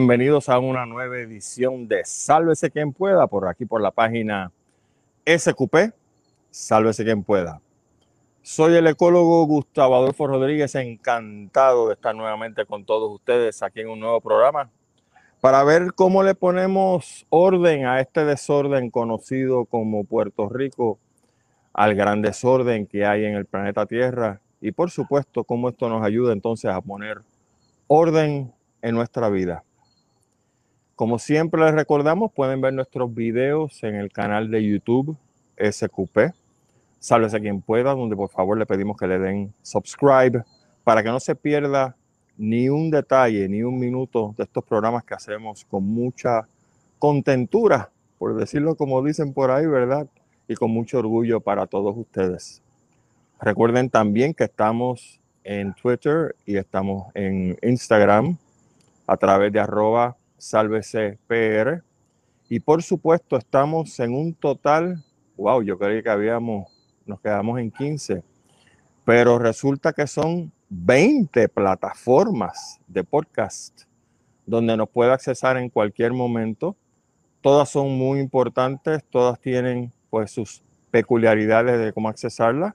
Bienvenidos a una nueva edición de Sálvese quien pueda por aquí por la página SQP, Sálvese quien pueda. Soy el ecólogo Gustavo Adolfo Rodríguez, encantado de estar nuevamente con todos ustedes aquí en un nuevo programa para ver cómo le ponemos orden a este desorden conocido como Puerto Rico, al gran desorden que hay en el planeta Tierra y por supuesto cómo esto nos ayuda entonces a poner orden en nuestra vida. Como siempre les recordamos, pueden ver nuestros videos en el canal de YouTube SQP. Sálvese quien pueda, donde por favor le pedimos que le den subscribe para que no se pierda ni un detalle, ni un minuto de estos programas que hacemos con mucha contentura, por decirlo como dicen por ahí, ¿verdad? Y con mucho orgullo para todos ustedes. Recuerden también que estamos en Twitter y estamos en Instagram a través de arroba sálvese Y por supuesto estamos en un total, wow, yo creí que habíamos, nos quedamos en 15, pero resulta que son 20 plataformas de podcast donde nos puede accesar en cualquier momento. Todas son muy importantes, todas tienen pues sus peculiaridades de cómo accesarlas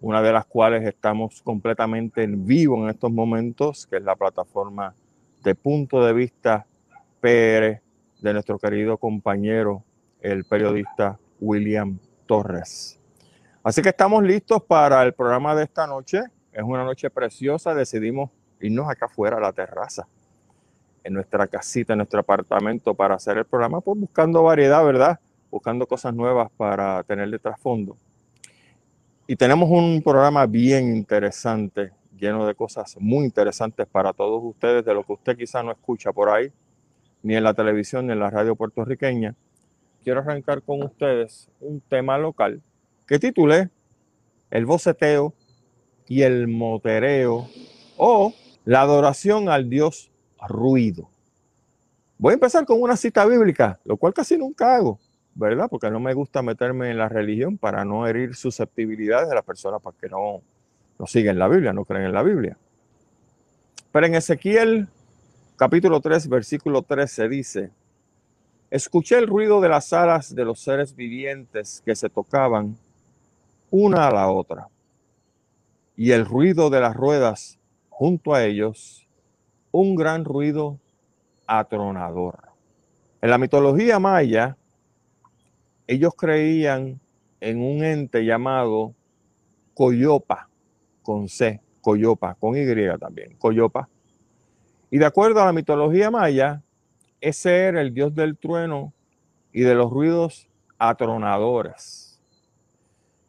una de las cuales estamos completamente en vivo en estos momentos, que es la plataforma de punto de vista PR de nuestro querido compañero, el periodista William Torres. Así que estamos listos para el programa de esta noche. Es una noche preciosa. Decidimos irnos acá afuera a la terraza, en nuestra casita, en nuestro apartamento, para hacer el programa, pues buscando variedad, ¿verdad? Buscando cosas nuevas para tener de trasfondo. Y tenemos un programa bien interesante, lleno de cosas muy interesantes para todos ustedes, de lo que usted quizá no escucha por ahí, ni en la televisión, ni en la radio puertorriqueña. Quiero arrancar con ustedes un tema local que titulé El boceteo y el motereo o la adoración al Dios ruido. Voy a empezar con una cita bíblica, lo cual casi nunca hago. ¿verdad? Porque no me gusta meterme en la religión para no herir susceptibilidades de las personas para que no, no siguen la Biblia, no creen en la Biblia. Pero en Ezequiel capítulo 3, versículo 13 dice, escuché el ruido de las alas de los seres vivientes que se tocaban una a la otra y el ruido de las ruedas junto a ellos, un gran ruido atronador. En la mitología maya, ellos creían en un ente llamado Coyopa, con C, Coyopa, con Y también, Coyopa. Y de acuerdo a la mitología maya, ese era el dios del trueno y de los ruidos atronadores.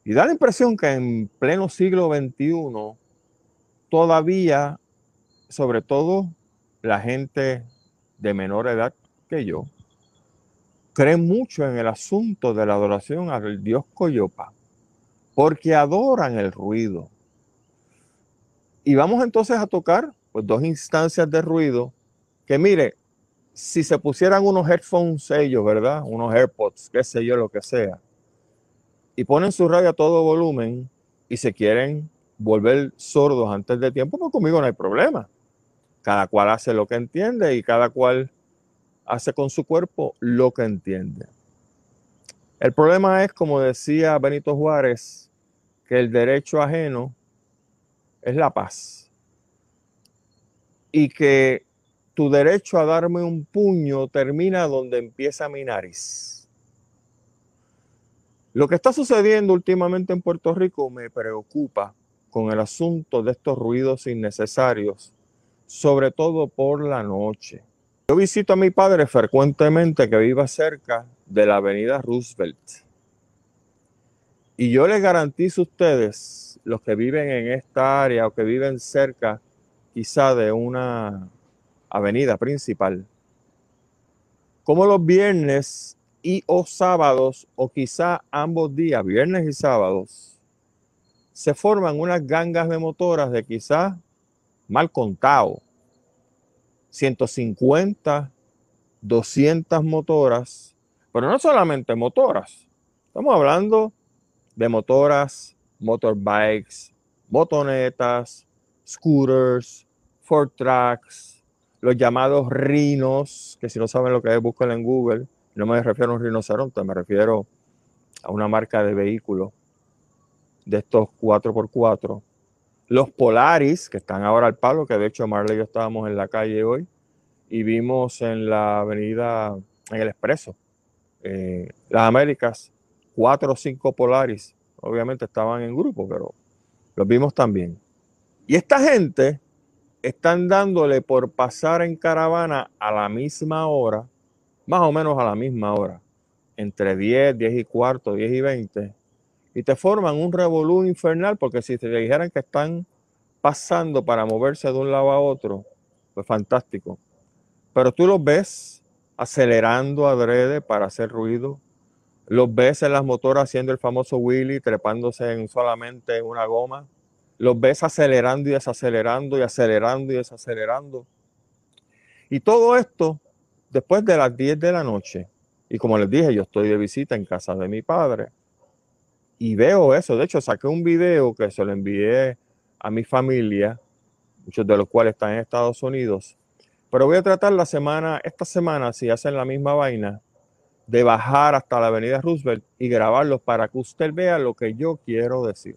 Y da la impresión que en pleno siglo XXI, todavía, sobre todo la gente de menor edad que yo, creen mucho en el asunto de la adoración al dios Coyopa, porque adoran el ruido. Y vamos entonces a tocar pues, dos instancias de ruido que mire, si se pusieran unos headphones ellos, ¿verdad? Unos AirPods, qué sé yo, lo que sea, y ponen su radio a todo volumen y se quieren volver sordos antes de tiempo, pues conmigo no hay problema. Cada cual hace lo que entiende y cada cual hace con su cuerpo lo que entiende. El problema es, como decía Benito Juárez, que el derecho ajeno es la paz. Y que tu derecho a darme un puño termina donde empieza mi nariz. Lo que está sucediendo últimamente en Puerto Rico me preocupa con el asunto de estos ruidos innecesarios, sobre todo por la noche. Yo visito a mi padre frecuentemente que vive cerca de la avenida Roosevelt. Y yo les garantizo a ustedes, los que viven en esta área o que viven cerca quizá de una avenida principal, como los viernes y o sábados, o quizá ambos días, viernes y sábados, se forman unas gangas de motoras de quizá mal contado, 150, 200 motoras, pero no solamente motoras. Estamos hablando de motoras, motorbikes, motonetas, scooters, Ford Tracks, los llamados rinos, que si no saben lo que es, búsquenlo en Google. No me refiero a un rinoceronte, me refiero a una marca de vehículo de estos 4x4. Los Polaris, que están ahora al palo, que de hecho Marley y yo estábamos en la calle hoy y vimos en la avenida, en el expreso, eh, las Américas, cuatro o cinco Polaris. Obviamente estaban en grupo, pero los vimos también. Y esta gente están dándole por pasar en caravana a la misma hora, más o menos a la misma hora, entre 10, 10 y cuarto, 10 y 20, y te forman un revolú infernal, porque si te dijeran que están pasando para moverse de un lado a otro, pues fantástico. Pero tú los ves acelerando adrede para hacer ruido, los ves en las motoras haciendo el famoso wheelie, trepándose en solamente una goma, los ves acelerando y desacelerando y acelerando y desacelerando. Y todo esto después de las 10 de la noche. Y como les dije, yo estoy de visita en casa de mi padre y veo eso. De hecho, saqué un video que se lo envié a mi familia, muchos de los cuales están en Estados Unidos. Pero voy a tratar la semana, esta semana, si hacen la misma vaina, de bajar hasta la avenida Roosevelt y grabarlos para que usted vea lo que yo quiero decir.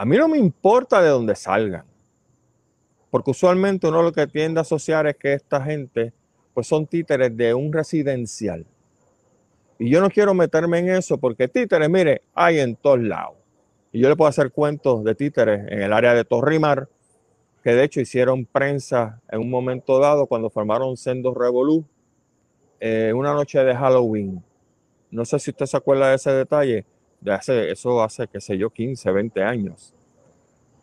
A mí no me importa de dónde salgan, porque usualmente uno lo que tiende a asociar es que esta gente pues son títeres de un residencial. Y yo no quiero meterme en eso porque títeres, mire, hay en todos lados. Y yo le puedo hacer cuentos de títeres en el área de Torrimar, que de hecho hicieron prensa en un momento dado cuando formaron Sendos Revolú, eh, una noche de Halloween. No sé si usted se acuerda de ese detalle, de hace, eso hace, qué sé yo, 15, 20 años.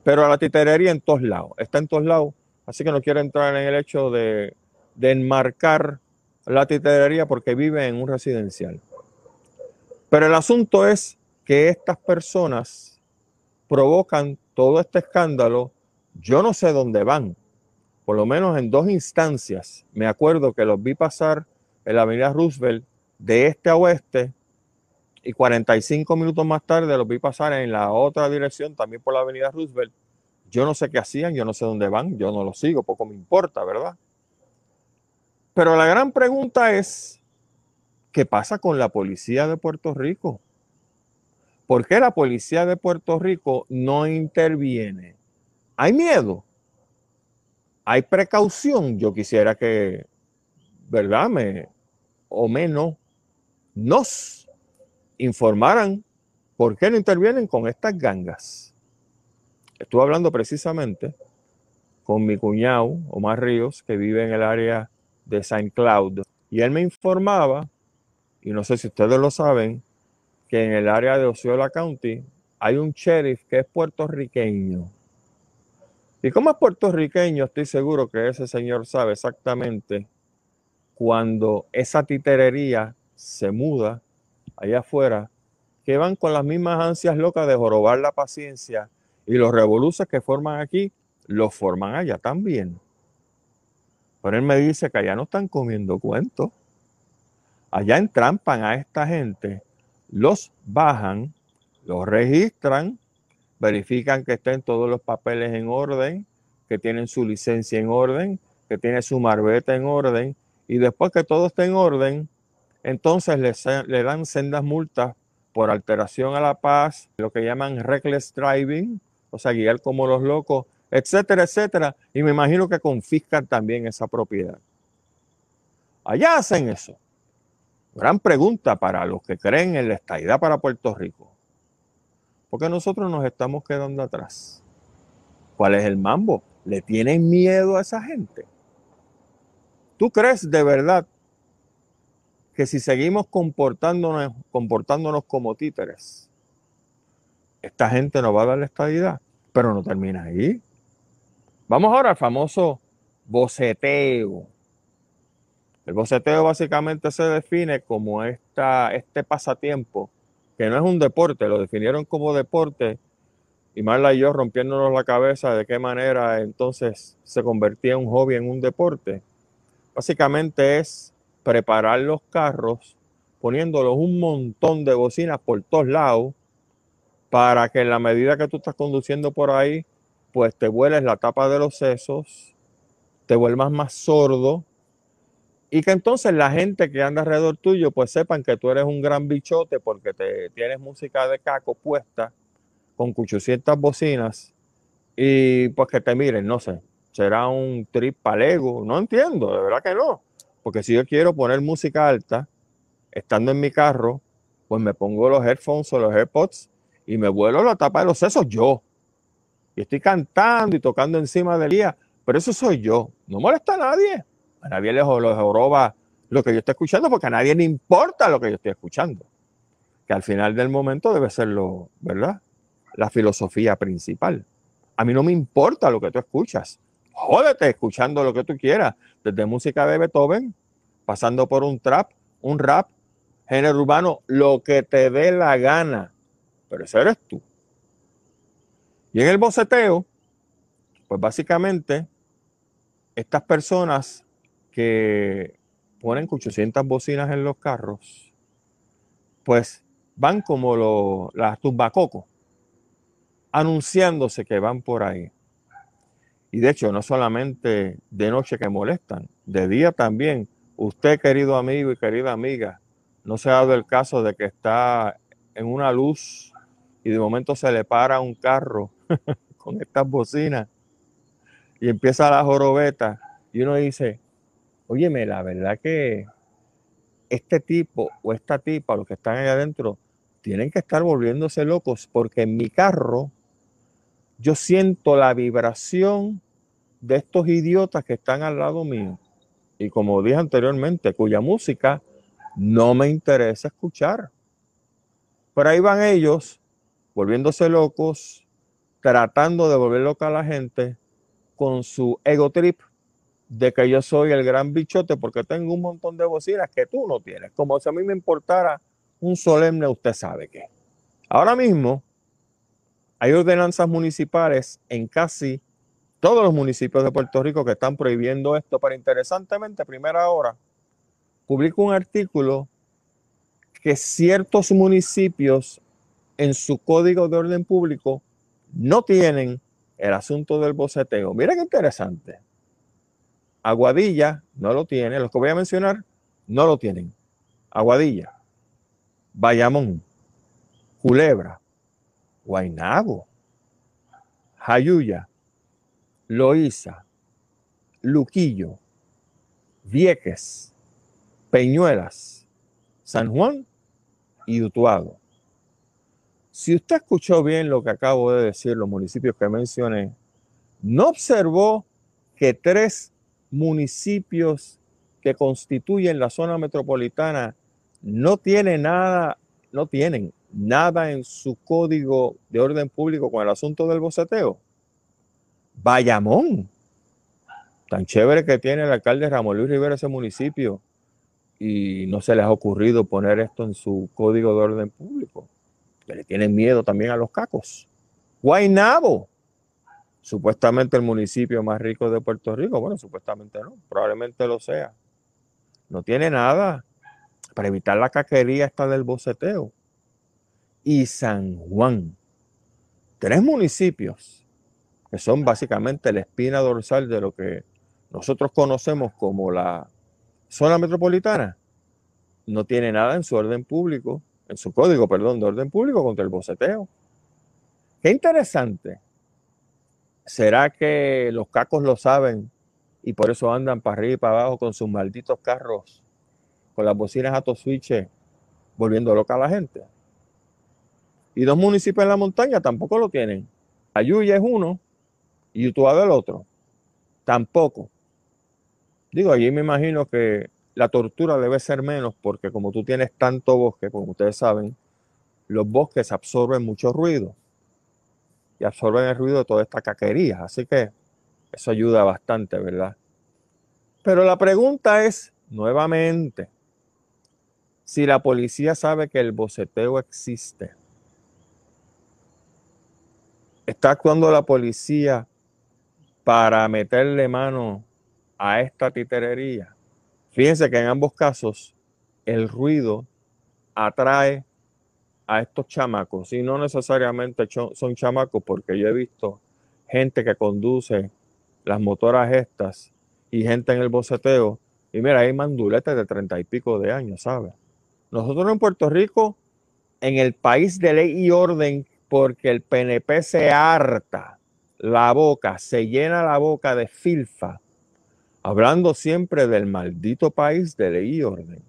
Pero la titerería en todos lados, está en todos lados, así que no quiero entrar en el hecho de, de enmarcar la titerería porque vive en un residencial. Pero el asunto es que estas personas provocan todo este escándalo. Yo no sé dónde van. Por lo menos en dos instancias. Me acuerdo que los vi pasar en la avenida Roosevelt de este a oeste y 45 minutos más tarde los vi pasar en la otra dirección, también por la avenida Roosevelt. Yo no sé qué hacían, yo no sé dónde van, yo no los sigo, poco me importa, ¿verdad? Pero la gran pregunta es, ¿qué pasa con la policía de Puerto Rico? ¿Por qué la policía de Puerto Rico no interviene? ¿Hay miedo? ¿Hay precaución? Yo quisiera que, ¿verdad? Me, o menos, nos informaran por qué no intervienen con estas gangas. Estuve hablando precisamente con mi cuñado, Omar Ríos, que vive en el área de Saint Cloud. Y él me informaba, y no sé si ustedes lo saben, que en el área de Osceola County hay un sheriff que es puertorriqueño. Y como es puertorriqueño, estoy seguro que ese señor sabe exactamente cuando esa titerería se muda allá afuera, que van con las mismas ansias locas de jorobar la paciencia y los revoluces que forman aquí, los forman allá también. Pero él me dice que allá no están comiendo cuentos. Allá entrampan a esta gente, los bajan, los registran, verifican que estén todos los papeles en orden, que tienen su licencia en orden, que tiene su marbeta en orden, y después que todo esté en orden, entonces le, dan sendas multas por alteración a la paz, lo que llaman reckless driving, o sea, guiar como los locos etcétera, etcétera. Y me imagino que confiscan también esa propiedad. Allá hacen eso. Gran pregunta para los que creen en la estadidad para Puerto Rico. Porque nosotros nos estamos quedando atrás. ¿Cuál es el mambo? ¿Le tienen miedo a esa gente? ¿Tú crees de verdad que si seguimos comportándonos, comportándonos como títeres, esta gente nos va a dar la estadidad? Pero no termina ahí. Vamos ahora al famoso boceteo. El boceteo básicamente se define como esta, este pasatiempo, que no es un deporte, lo definieron como deporte, y Marla y yo rompiéndonos la cabeza de qué manera entonces se convertía un hobby en un deporte. Básicamente es preparar los carros poniéndolos un montón de bocinas por todos lados para que en la medida que tú estás conduciendo por ahí pues te vueles la tapa de los sesos te vuelvas más sordo y que entonces la gente que anda alrededor tuyo pues sepan que tú eres un gran bichote porque te tienes música de caco puesta con 800 bocinas y pues que te miren, no sé, será un trip palego, no entiendo, de verdad que no, porque si yo quiero poner música alta, estando en mi carro, pues me pongo los headphones o los AirPods y me vuelo la tapa de los sesos yo. Y estoy cantando y tocando encima del día, pero eso soy yo, no molesta a nadie, a nadie le joroba lo que yo estoy escuchando porque a nadie le importa lo que yo estoy escuchando, que al final del momento debe ser ¿verdad? La filosofía principal. A mí no me importa lo que tú escuchas. Jódete escuchando lo que tú quieras, desde música de Beethoven, pasando por un trap, un rap, género urbano, lo que te dé la gana. Pero ese eres tú. Y en el boceteo, pues básicamente, estas personas que ponen 800 bocinas en los carros, pues van como las tumbacocos anunciándose que van por ahí. Y de hecho, no solamente de noche que molestan, de día también. Usted, querido amigo y querida amiga, no se ha dado el caso de que está en una luz y de momento se le para un carro con estas bocinas y empieza la jorobeta y uno dice, óyeme, la verdad que este tipo o esta tipa, los que están ahí adentro, tienen que estar volviéndose locos porque en mi carro yo siento la vibración de estos idiotas que están al lado mío. Y como dije anteriormente, cuya música no me interesa escuchar. Pero ahí van ellos, volviéndose locos, tratando de volver loca a la gente con su ego trip de que yo soy el gran bichote porque tengo un montón de bocinas que tú no tienes. Como si a mí me importara un solemne, usted sabe qué. Ahora mismo, hay ordenanzas municipales en casi todos los municipios de Puerto Rico que están prohibiendo esto, pero interesantemente, primera hora, publico un artículo que ciertos municipios en su código de orden público no tienen el asunto del boceteo. Mira qué interesante. Aguadilla no lo tiene, los que voy a mencionar no lo tienen. Aguadilla, Bayamón, Culebra, Guainabo, Jayuya, Loíza, Luquillo, Vieques, Peñuelas, San Juan y Utuado. Si usted escuchó bien lo que acabo de decir, los municipios que mencioné, no observó que tres municipios que constituyen la zona metropolitana no tienen nada, no tienen nada en su código de orden público con el asunto del boceteo. Bayamón, tan chévere que tiene el alcalde Ramón Luis Rivera ese municipio. Y no se les ha ocurrido poner esto en su código de orden público, que le tienen miedo también a los cacos. Guainabo, supuestamente el municipio más rico de Puerto Rico, bueno, supuestamente no, probablemente lo sea. No tiene nada. Para evitar la caquería esta del boceteo. Y San Juan. Tres municipios son básicamente la espina dorsal de lo que nosotros conocemos como la zona metropolitana. No tiene nada en su orden público, en su código, perdón, de orden público contra el boceteo. Qué interesante. ¿Será que los cacos lo saben y por eso andan para arriba y para abajo con sus malditos carros, con las bocinas a switch, volviendo loca a la gente? Y dos municipios en la montaña tampoco lo tienen. Ayuya es uno y Utuado el otro. Tampoco. Digo, allí me imagino que la tortura debe ser menos porque como tú tienes tanto bosque, como ustedes saben, los bosques absorben mucho ruido y absorben el ruido de toda esta caquería. Así que eso ayuda bastante, ¿verdad? Pero la pregunta es, nuevamente, si la policía sabe que el boceteo existe, está actuando la policía para meterle mano a esta titerería. Fíjense que en ambos casos el ruido atrae a estos chamacos y no necesariamente son chamacos porque yo he visto gente que conduce las motoras estas y gente en el boceteo. Y mira, hay manduletes de treinta y pico de años, ¿sabes? Nosotros en Puerto Rico, en el país de ley y orden, porque el PNP se harta la boca, se llena la boca de filfa, hablando siempre del maldito país de ley y orden.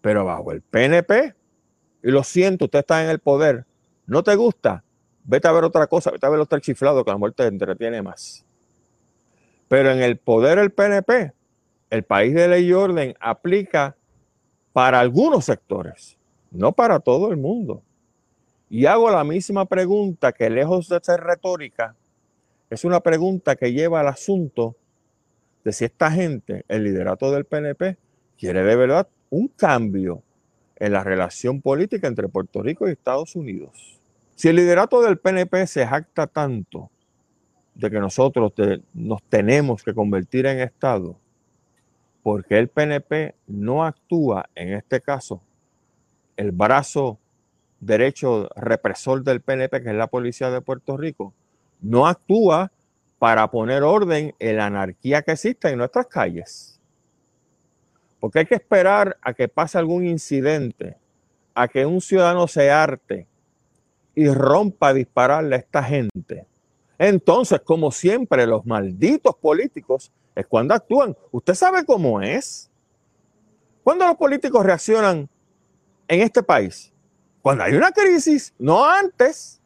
Pero bajo el PNP, y lo siento, usted está en el poder, no te gusta, vete a ver otra cosa, vete a ver otro chiflado que la muerte entretiene más. Pero en el poder del PNP, el país de ley y orden aplica para algunos sectores, no para todo el mundo. Y hago la misma pregunta que lejos de ser retórica, es una pregunta que lleva al asunto de si esta gente, el liderato del PNP, quiere de verdad un cambio en la relación política entre Puerto Rico y Estados Unidos. Si el liderato del PNP se jacta tanto de que nosotros nos tenemos que convertir en Estado, porque el PNP no actúa, en este caso, el brazo derecho represor del PNP, que es la policía de Puerto Rico, no actúa para poner orden en la anarquía que existe en nuestras calles. Porque hay que esperar a que pase algún incidente, a que un ciudadano se arte y rompa a dispararle a esta gente. Entonces, como siempre, los malditos políticos es cuando actúan. ¿Usted sabe cómo es? Cuando los políticos reaccionan en este país, cuando hay una crisis, no antes.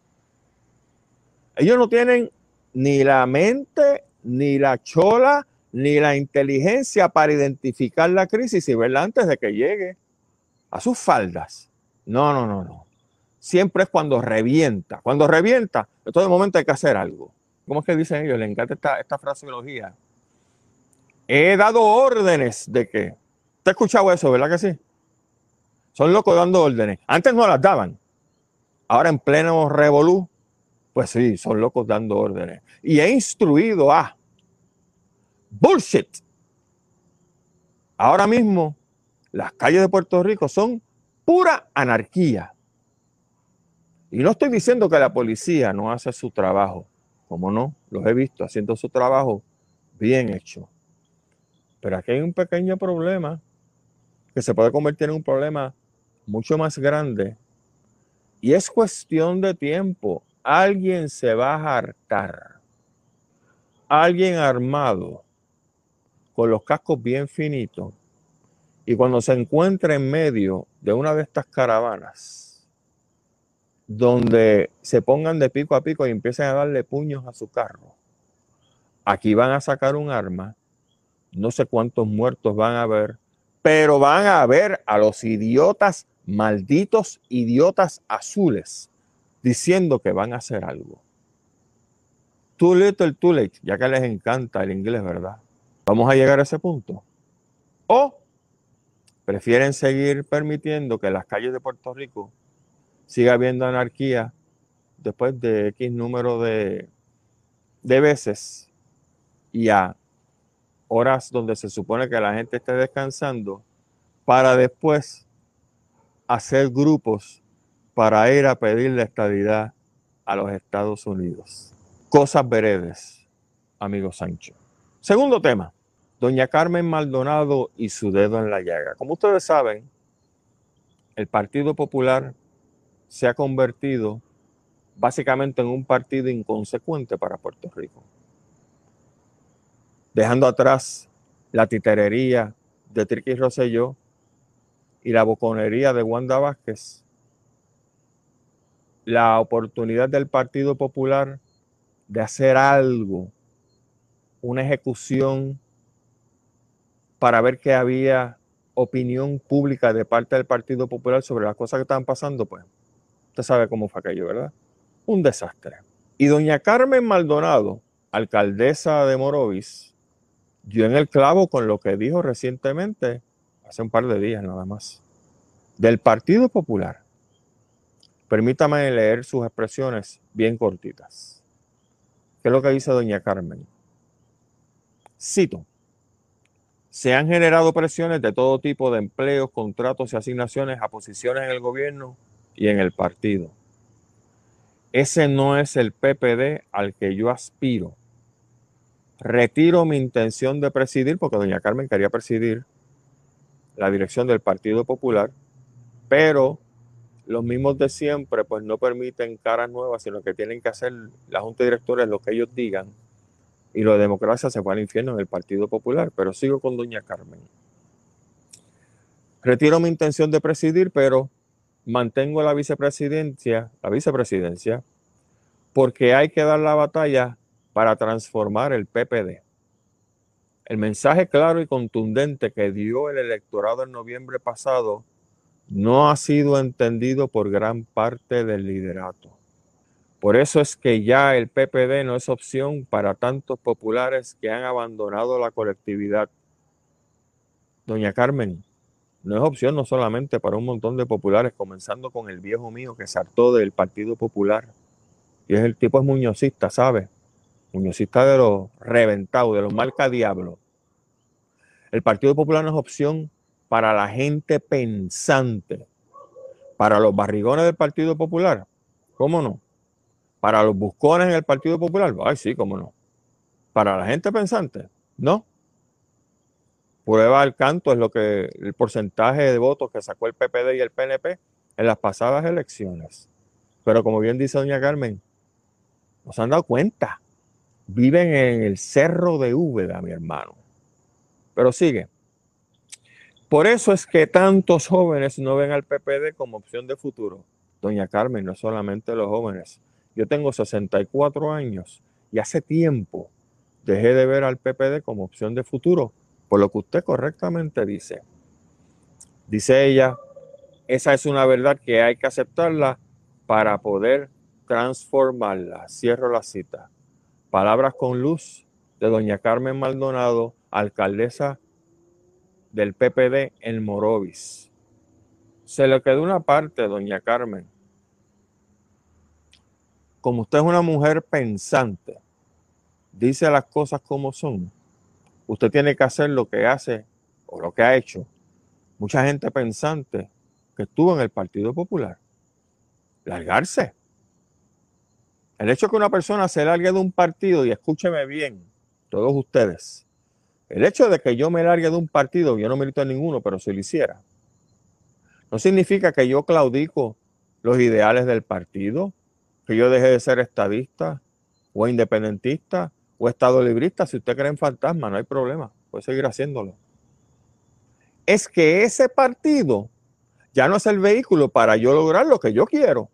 Ellos no tienen ni la mente, ni la chola, ni la inteligencia para identificar la crisis y verla antes de que llegue a sus faldas. No, no, no, no siempre es cuando revienta. Cuando revienta, en todo momento hay que hacer algo. ¿Cómo es que dicen ellos? Les encanta esta, esta fraseología. He dado órdenes de que. ¿Te has escuchado eso, verdad que sí? Son locos dando órdenes. Antes no las daban. Ahora en pleno revolú, pues sí, son locos dando órdenes. Y he instruido a bullshit. Ahora mismo, las calles de Puerto Rico son pura anarquía. Y no estoy diciendo que la policía no hace su trabajo, como no, los he visto haciendo su trabajo bien hecho. Pero aquí hay un pequeño problema que se puede convertir en un problema mucho más grande. Y es cuestión de tiempo. Alguien se va a hartar. Alguien armado, con los cascos bien finitos. Y cuando se encuentra en medio de una de estas caravanas, donde se pongan de pico a pico y empiecen a darle puños a su carro. Aquí van a sacar un arma, no sé cuántos muertos van a haber, pero van a ver a los idiotas, malditos idiotas azules, diciendo que van a hacer algo. Too little, too late, ya que les encanta el inglés, ¿verdad? Vamos a llegar a ese punto. O prefieren seguir permitiendo que las calles de Puerto Rico siga habiendo anarquía después de X número de, de veces y a horas donde se supone que la gente esté descansando, para después hacer grupos para ir a pedir la estadidad a los Estados Unidos. Cosas veredes, amigo Sancho. Segundo tema, doña Carmen Maldonado y su dedo en la llaga. Como ustedes saben, el Partido Popular se ha convertido básicamente en un partido inconsecuente para Puerto Rico. Dejando atrás la titerería de Triqui Rosselló y la boconería de Wanda Vázquez, la oportunidad del Partido Popular de hacer algo, una ejecución para ver que había opinión pública de parte del Partido Popular sobre las cosas que estaban pasando, pues Usted sabe cómo fue aquello, ¿verdad? Un desastre. Y doña Carmen Maldonado, alcaldesa de Morovis, dio en el clavo con lo que dijo recientemente, hace un par de días nada más, del Partido Popular. Permítame leer sus expresiones bien cortitas. ¿Qué es lo que dice doña Carmen? Cito. Se han generado presiones de todo tipo de empleos, contratos y asignaciones a posiciones en el gobierno y en el partido. Ese no es el PPD al que yo aspiro. retiro mi intención de presidir, porque doña Carmen quería presidir la dirección del Partido Popular, pero los mismos de siempre pues no permiten caras nuevas, sino que tienen que hacer la Junta de Directores lo que ellos digan y de democracia se fue al infierno en el Partido Popular, pero sigo con doña Carmen. Retiro mi intención de presidir, pero mantengo la vicepresidencia, la vicepresidencia, porque hay que dar la batalla para transformar el PPD. El mensaje claro y contundente que dio el electorado en noviembre pasado no ha sido entendido por gran parte del liderato. Por eso es que ya el PPD no es opción para tantos populares que han abandonado la colectividad. Doña Carmen, no es opción no solamente para un montón de populares, comenzando con el viejo mío que saltó del Partido Popular. Y es el tipo es muñozista, ¿sabe? Muñozista de los reventados, de los marca diablo. El Partido Popular no es opción para la gente pensante, para los barrigones del Partido Popular, ¿cómo no? Para los buscones en el Partido Popular, ay sí, cómo no. Para la gente pensante, no. Prueba al canto es lo que el porcentaje de votos que sacó el PPD y el PNP en las pasadas elecciones. Pero como bien dice doña Carmen, no se han dado cuenta. Viven en el cerro de Úbeda, mi hermano. Pero sigue. Por eso es que tantos jóvenes no ven al PPD como opción de futuro. Doña Carmen, no solamente los jóvenes. Yo tengo 64 años y hace tiempo dejé de ver al PPD como opción de futuro, por lo que usted correctamente dice. Dice ella, esa es una verdad que hay que aceptarla para poder transformarla. Cierro la cita. Palabras con luz de doña Carmen Maldonado, alcaldesa del PPD en Morovis. Se le quedó una parte, doña Carmen. Como usted es una mujer pensante, dice las cosas como son, usted tiene que hacer lo que hace o lo que ha hecho mucha gente pensante que estuvo en el Partido Popular. Largarse. El hecho de que una persona se largue de un partido, y escúcheme bien, todos ustedes, el hecho de que yo me largue de un partido, yo no milito en ninguno, pero si lo hiciera, no significa que yo claudico los ideales del partido, que yo deje de ser estadista o independentista o estado librista. Si usted cree en fantasma, no hay problema, puede seguir haciéndolo. Es que ese partido ya no es el vehículo para yo lograr lo que yo quiero.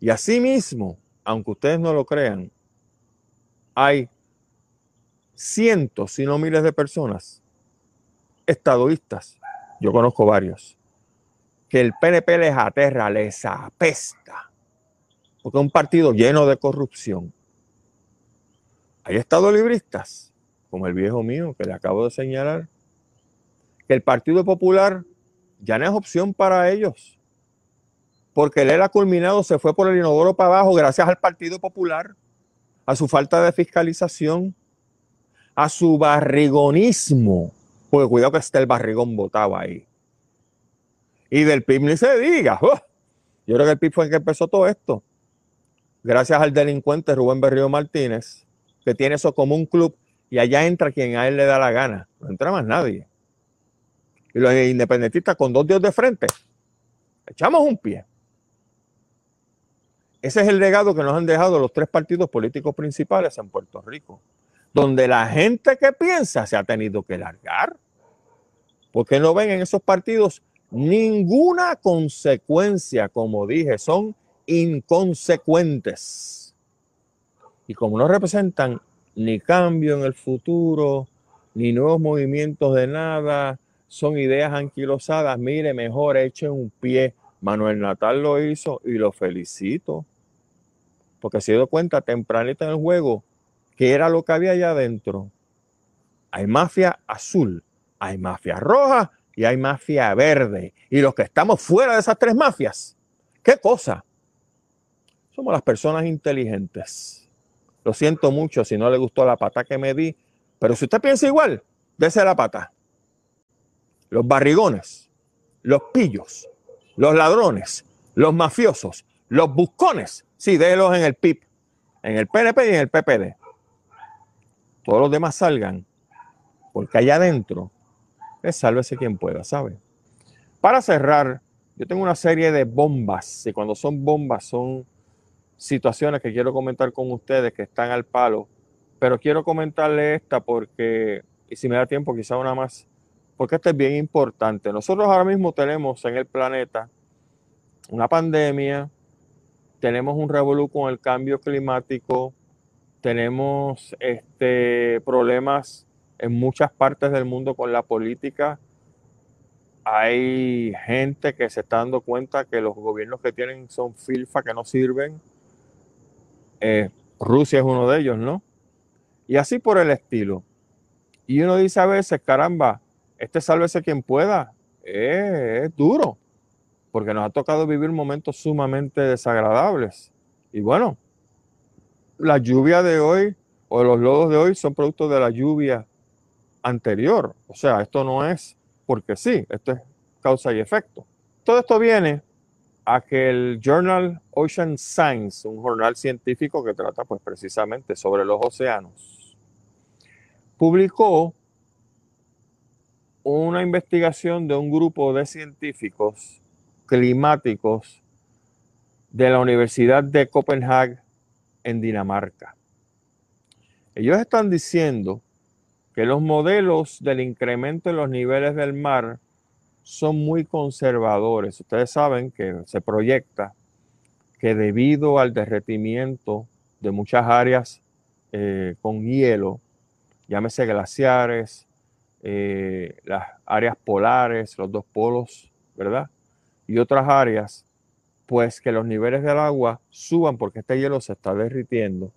Y asimismo, aunque ustedes no lo crean, hay cientos, si no miles de personas estadoístas, yo conozco varios, que el PNP les aterra, les apesta, porque es un partido lleno de corrupción. Hay estado libristas, como el viejo mío que le acabo de señalar, que el Partido Popular ya no es opción para ellos, porque el ha culminado se fue por el inodoro para abajo gracias al Partido Popular, a su falta de fiscalización, a su barrigonismo, porque cuidado que está el barrigón botado ahí. Y del PIB ni se diga. Yo creo que el PIB fue el que empezó todo esto. Gracias al delincuente Rubén Berrío Martínez, que tiene eso como un club y allá entra quien a él le da la gana. No entra más nadie. Y los independentistas con dos dios de frente, echamos un pie. Ese es el legado que nos han dejado los tres partidos políticos principales en Puerto Rico donde la gente que piensa se ha tenido que largar, porque no ven en esos partidos ninguna consecuencia, como dije, son inconsecuentes. Y como no representan ni cambio en el futuro, ni nuevos movimientos de nada, son ideas anquilosadas, mire, mejor echen un pie. Manuel Natal lo hizo y lo felicito, porque se dio cuenta tempranito en el juego ¿Qué era lo que había allá adentro? Hay mafia azul, hay mafia roja y hay mafia verde. Y los que estamos fuera de esas tres mafias, ¿qué cosa? Somos las personas inteligentes. Lo siento mucho si no le gustó la pata que me di, pero si usted piensa igual, dése la pata. Los barrigones, los pillos, los ladrones, los mafiosos, los buscones, sí, déjelos en el PIB, en el PNP y en el PPD. todos los demás salgan, porque allá adentro es sálvese quien pueda, ¿sabe? Para cerrar, yo tengo una serie de bombas, y cuando son bombas son situaciones que quiero comentar con ustedes que están al palo, pero quiero comentarle esta porque, y si me da tiempo, quizá una más, porque esta es bien importante. Nosotros ahora mismo tenemos en el planeta una pandemia, tenemos un revolú con el cambio climático, tenemos este, problemas en muchas partes del mundo con la política. Hay gente que se está dando cuenta que los gobiernos que tienen son filfa, que no sirven. Eh, Rusia es uno de ellos, ¿no? Y así por el estilo. Y uno dice a veces, caramba, este sálvese quien pueda. es duro porque nos ha tocado vivir momentos sumamente desagradables. Y bueno, la lluvia de hoy o los lodos de hoy son producto de la lluvia anterior. O sea, esto no es porque sí, esto es causa y efecto. Todo esto viene a que el Journal Ocean Science, un jornal científico que trata pues precisamente sobre los océanos, publicó una investigación de un grupo de científicos climáticos de la Universidad de Copenhague en Dinamarca. Ellos están diciendo que los modelos del incremento en los niveles del mar son muy conservadores. Ustedes saben que se proyecta que debido al derretimiento de muchas áreas eh, con hielo, llámese glaciares, eh, las áreas polares, los dos polos, ¿verdad? Y otras áreas, pues que los niveles del agua suban porque este hielo se está derritiendo.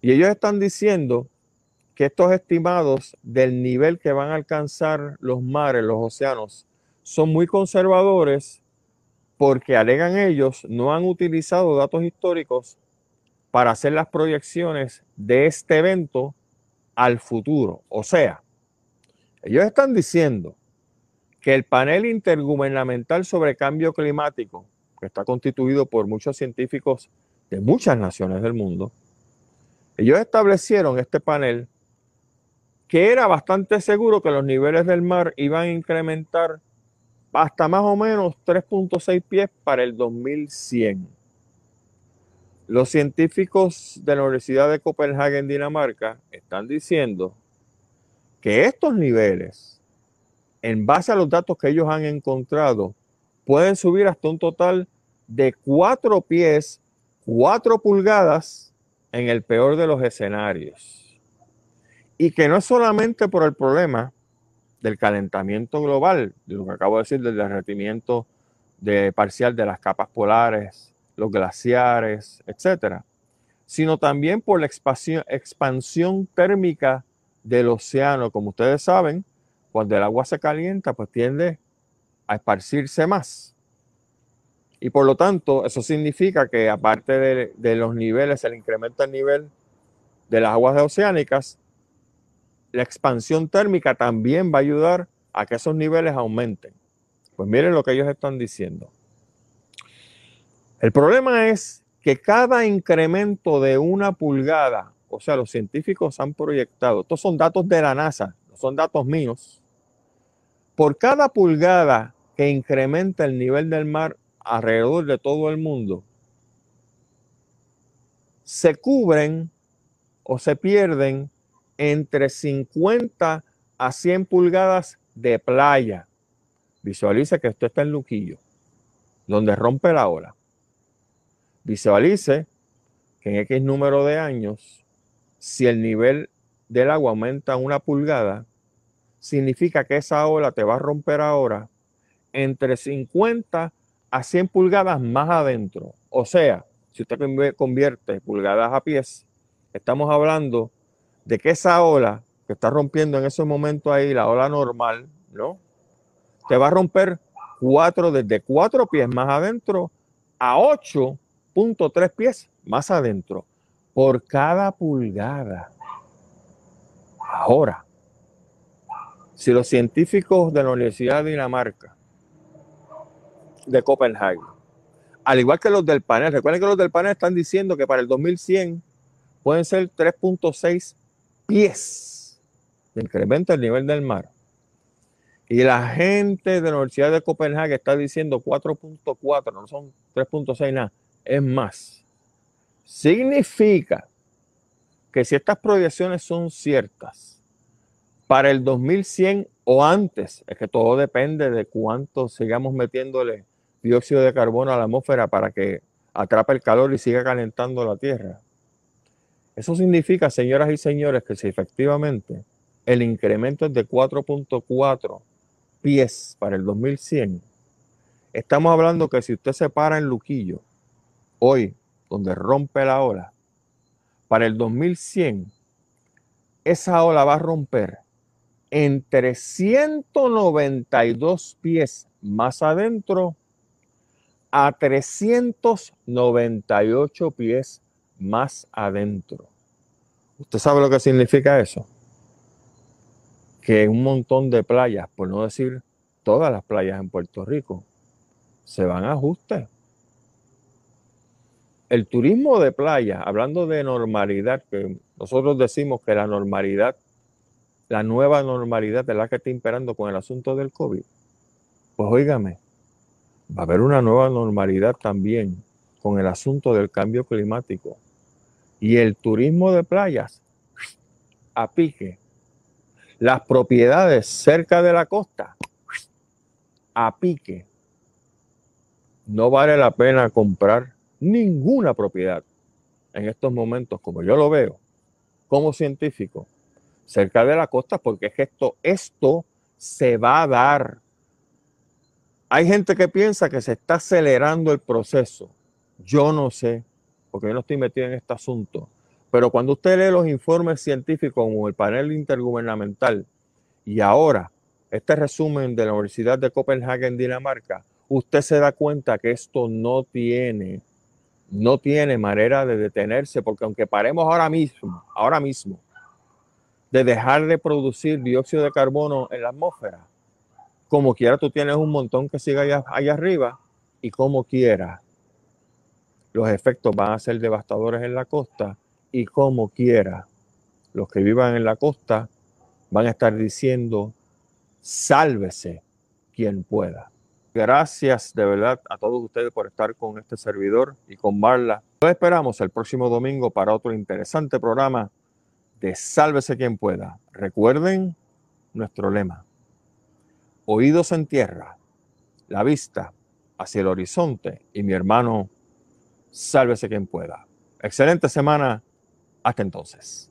Y ellos están diciendo que estos estimados del nivel que van a alcanzar los mares, los océanos, son muy conservadores porque alegan ellos no han utilizado datos históricos para hacer las proyecciones de este evento al futuro. O sea, ellos están diciendo que el panel intergubernamental sobre cambio climático, que está constituido por muchos científicos de muchas naciones del mundo, ellos establecieron este panel que era bastante seguro que los niveles del mar iban a incrementar hasta más o menos 3.6 pies para el 2100. Los científicos de la Universidad de Copenhague en Dinamarca están diciendo que estos niveles en base a los datos que ellos han encontrado, pueden subir hasta un total de cuatro pies, cuatro pulgadas en el peor de los escenarios. Y que no es solamente por el problema del calentamiento global, de lo que acabo de decir, del derretimiento de parcial de las capas polares, los glaciares, etcétera, sino también por la expansión, expansión térmica del océano. Como ustedes saben, cuando el agua se calienta, pues tiende a esparcirse más. Y por lo tanto, eso significa que aparte de, los niveles, el incremento del nivel de las aguas oceánicas, la expansión térmica también va a ayudar a que esos niveles aumenten. Pues miren lo que ellos están diciendo. El problema es que cada incremento de una pulgada, o sea, los científicos han proyectado, estos son datos de la NASA, no son datos míos, por cada pulgada que incrementa el nivel del mar alrededor de todo el mundo, se cubren o se pierden entre 50 a 100 pulgadas de playa. Visualice que esto está en Luquillo, donde rompe la ola. Visualice que en X número de años, si el nivel del agua aumenta una pulgada, significa que esa ola te va a romper ahora entre 50 a 100 pulgadas más adentro. O sea, si usted convierte pulgadas a pies, estamos hablando de que esa ola que está rompiendo en ese momento ahí, la ola normal, ¿no? Te va a romper cuatro, desde cuatro pies más adentro a 8.3 pies más adentro por cada pulgada. Ahora, si los científicos de la Universidad de Dinamarca, de Copenhague, al igual que los del panel, recuerden que los del panel están diciendo que para el 2100 pueden ser 3.6 pies de incremento del nivel del mar. Y la gente de la Universidad de Copenhague está diciendo 4.4, no son 3.6 nada, es más. Significa que si estas proyecciones son ciertas, para el 2100 o antes, es que todo depende de cuánto sigamos metiéndole dióxido de carbono a la atmósfera para que atrape el calor y siga calentando la Tierra. Eso significa, señoras y señores, que si efectivamente el incremento es de 4.4 pies para el 2100, estamos hablando que si usted se para en Luquillo, hoy, donde rompe la ola, para el 2100, esa ola va a romper entre 192 pies más adentro a 398 pies más adentro. ¿Usted sabe lo que significa eso? Que un montón de playas, por no decir todas las playas en Puerto Rico, se van a ajuste. El turismo de playa, hablando de normalidad, que nosotros decimos que la normalidad, la nueva normalidad es la que está imperando con el asunto del COVID, pues óigame, va a haber una nueva normalidad también con el asunto del cambio climático. Y el turismo de playas a pique. Las propiedades cerca de la costa a pique. No vale la pena comprar ninguna propiedad en estos momentos, como yo lo veo, como científico, cerca de la costa, porque es que esto, esto se va a dar hay gente que piensa que se está acelerando el proceso. Yo no sé, porque yo no estoy metido en este asunto. Pero cuando usted lee los informes científicos como el panel intergubernamental y ahora este resumen de la Universidad de Copenhague en Dinamarca, usted se da cuenta que esto no tiene, no tiene manera de detenerse, porque aunque paremos ahora mismo, ahora mismo, de dejar de producir dióxido de carbono en la atmósfera, como quiera tú tienes un montón que sigue allá, arriba y como quiera los efectos van a ser devastadores en la costa y como quiera los que vivan en la costa van a estar diciendo sálvese quien pueda. Gracias de verdad a todos ustedes por estar con este servidor y con Marla. Nos esperamos el próximo domingo para otro interesante programa de Sálvese quien pueda. Recuerden nuestro lema oídos en tierra, la vista hacia el horizonte y mi hermano, sálvese quien pueda. Excelente semana. Hasta entonces.